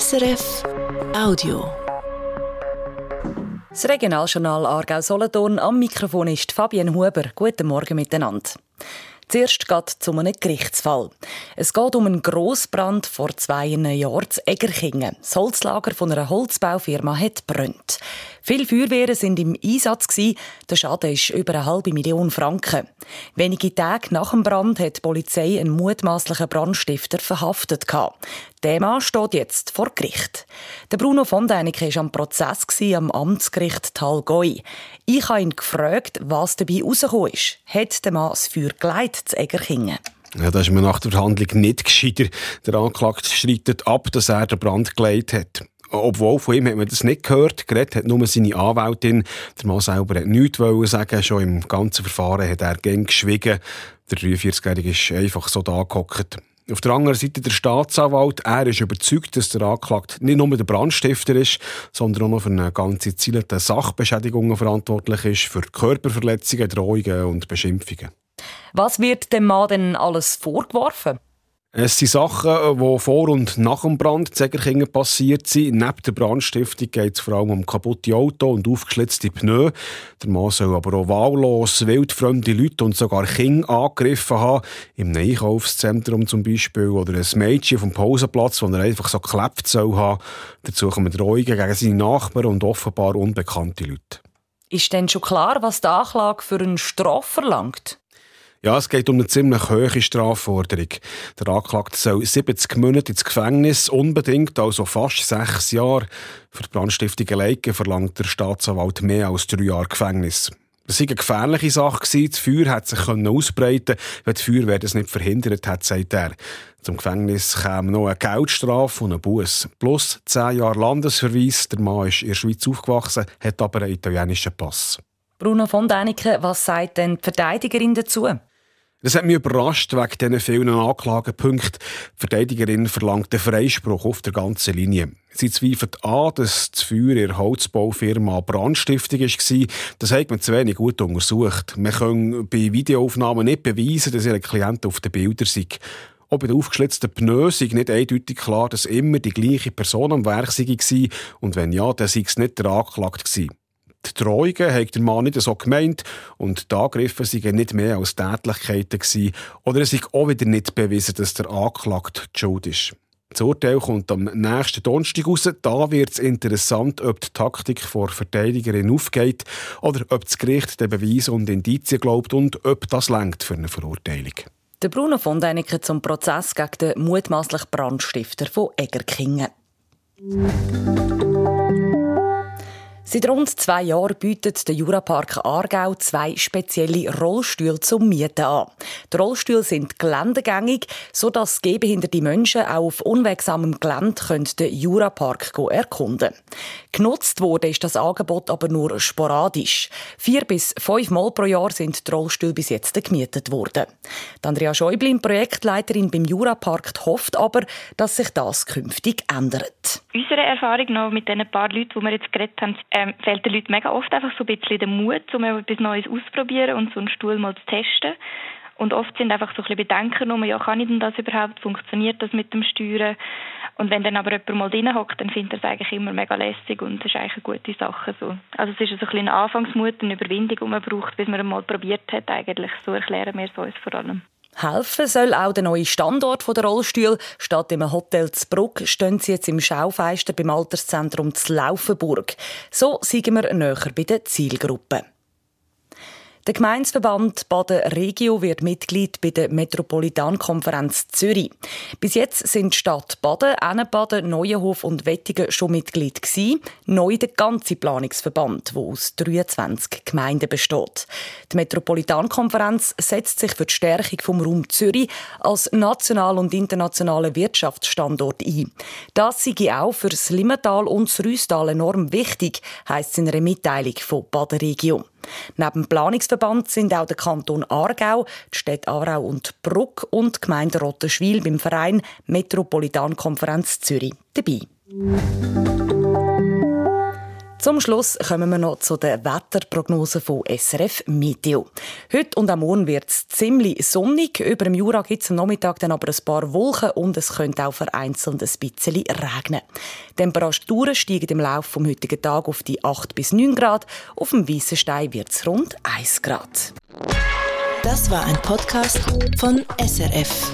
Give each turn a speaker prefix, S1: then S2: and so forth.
S1: SRF Audio.
S2: Das Regionaljournal Aargau-Solothurn am Mikrofon ist Fabienne Huber. Guten Morgen miteinander. Zuerst geht es um einen Gerichtsfall. Es geht um einen Grossbrand vor zwei Jahren zu Egerkingen. Das Holzlager von einer Holzbaufirma hat brennt. Viele Feuerwehren sind im Einsatz. Der Schaden ist über eine halbe Million Franken. Wenige Tage nach dem Brand hat die Polizei einen mutmaßlichen Brandstifter verhaftet. Der Mann steht jetzt vor Gericht. Der Bruno von Däniken war am Prozess am Amtsgericht Talgoi. Ich habe ihn gefragt, was dabei herausgekommen ist. Hat der Mann das Feuer geleitet zu Egerkingen?
S3: Ja, da ist mir nach der Verhandlung nicht gescheiter. Der Anklagte streitet ab, dass er den Brand geleitet hat. Obwohl, von ihm hat man das nicht gehört. Geredet hat nur seine Anwältin. Der Mann selber hat nichts sagen. Schon im ganzen Verfahren hat er gern geschwiegen. Der 43-Jährige ist einfach so da gehockt. Auf der anderen Seite der Staatsanwalt. Er ist überzeugt, dass der Anklagte nicht nur der Brandstifter ist, sondern auch noch für eine ganze Ziele der Sachbeschädigungen verantwortlich ist, für Körperverletzungen, Drohungen und Beschimpfungen.
S2: Was wird dem Mann denn alles vorgeworfen?
S3: Es sind Sachen, die vor und nach dem Brand in Zegerkingen passiert sind. Neben der Brandstiftung geht es vor allem um kaputte Autos und aufgeschlitzte Pneu. Der Mann soll aber auch wahllos wildfremde Leute und sogar Kinder angegriffen haben. Im Einkaufszentrum zum Beispiel. Oder ein Mädchen vom Pausenplatz, wo er einfach so geklebt soll haben. Dazu kommen Drohungen gegen seine Nachbarn und offenbar unbekannte Leute.
S2: Ist denn schon klar, was die Anklage für einen Straf verlangt?
S3: Ja, es geht um eine ziemlich hohe Strafforderung. Der Anklagte soll 70 Monate ins Gefängnis, unbedingt, also fast sechs Jahre. Für die Brandstiftung alleine verlangt der Staatsanwalt mehr als drei Jahre Gefängnis. Das war eine gefährliche Sache. Das Feuer hätte sich ausbreiten können, wenn die Feuerwehr das nicht verhindert hat, sagt er. Zum Gefängnis käme noch eine Geldstrafe und ein Bus. Plus zehn Jahre Landesverweis. Der Mann ist in der Schweiz aufgewachsen, hat aber einen italienischen Pass.
S2: Bruno von Däniken, was sagt denn die Verteidigerin dazu?
S3: Das hat mich überrascht wegen diesen vielen Anklagepunkten. Die Verteidigerin verlangt den Freispruch auf der ganzen Linie. Sie zweifelt an, dass das Feuer in der Holzbaufirma Brandstiftung war. Das hat man zu wenig gut untersucht. Man kann bei Videoaufnahmen nicht beweisen, dass ihre Klient auf den Bildern sind. Auch bei den aufgeschlitzten Pneu sei nicht eindeutig klar, dass immer die gleiche Person am Werk war. Und wenn ja, dann sei es nicht der Anklagte. Die Drohungen hat der Mann nicht so gemeint und die Angriffe seien nicht mehr als Tätlichkeiten gewesen. Oder es ist auch wieder nicht bewiesen, dass der Anklagte Schuld ist. Das Urteil kommt am nächsten Donnerstag raus. Da wird es interessant, ob die Taktik vor Verteidigerin aufgeht oder ob das Gericht den Beweis und Indizien glaubt und ob das lenkt für eine Verurteilung.
S2: Der Bruno von Däniken zum Prozess gegen den mutmaßlichen Brandstifter von Egerkingen. Seit rund zwei Jahren bietet der Jurapark Aargau zwei spezielle Rollstühle zum Mieten an. Die Rollstühle sind geländegängig, sodass gehbehinderte Menschen auch auf unwegsamem Gelände den Jurapark erkunden können. Genutzt wurde ist das Angebot aber nur sporadisch. Vier bis fünf Mal pro Jahr sind die Rollstühle bis jetzt gemietet worden. Andrea Schäublin, Projektleiterin beim Jurapark, hofft aber, dass sich das künftig ändert.
S4: Unsere Erfahrung noch mit den paar Leuten, die wir jetzt geredet haben, ähm, fehlt den Leuten mega oft einfach so ein bisschen der Mut, um etwas Neues auszuprobieren und so einen Stuhl mal zu testen. Und oft sind einfach so ein bisschen Bedenken um, ja, kann ich denn das überhaupt? Funktioniert das mit dem Steuern? Und wenn dann aber jemand mal drin hockt, dann findet er es eigentlich immer mega lässig und das ist eigentlich eine gute Sache. So. Also es ist so ein bisschen Anfangsmut, eine Überwindung, die man braucht, bis man einmal probiert hat eigentlich. So erklären wir es uns vor allem.
S2: Helfen soll auch der neue Standort der Rollstuhl. Statt im Hotel Zbruck stehen sie jetzt im Schaufenster beim Alterszentrum Laufenburg. So sind wir näher bei der Zielgruppe. Der Gemeinsverband Baden-Regio wird Mitglied bei der Metropolitankonferenz Zürich. Bis jetzt sind Stadt Baden, Ennenbaden, Neuenhof und Wettigen schon Mitglied gewesen. Neu der ganze Planungsverband, der aus 23 Gemeinden besteht. Die Metropolitankonferenz setzt sich für die Stärkung vom Raum Zürich als national und internationaler Wirtschaftsstandort ein. Das sei auch für das Limmental und das Rüstal enorm wichtig, heisst es in einer Mitteilung von Baden-Regio. Neben dem Planungsverband sind auch der Kanton Aargau, die Städte Aarau und Bruck und die Gemeinde Rottenschwil beim Verein Metropolitankonferenz Zürich dabei. Zum Schluss kommen wir noch zu der Wetterprognose von SRF Meteo. Heute und am Morgen wird es ziemlich sonnig. Über dem Jura gibt es am Nachmittag dann aber ein paar Wolken und es könnte auch vereinzelt ein bisschen regnen. Die Temperaturen steigen im Laufe des heutigen Tages auf die 8 bis 9 Grad. Auf dem Weissenstein wird es rund 1 Grad.
S1: Das war ein Podcast von SRF.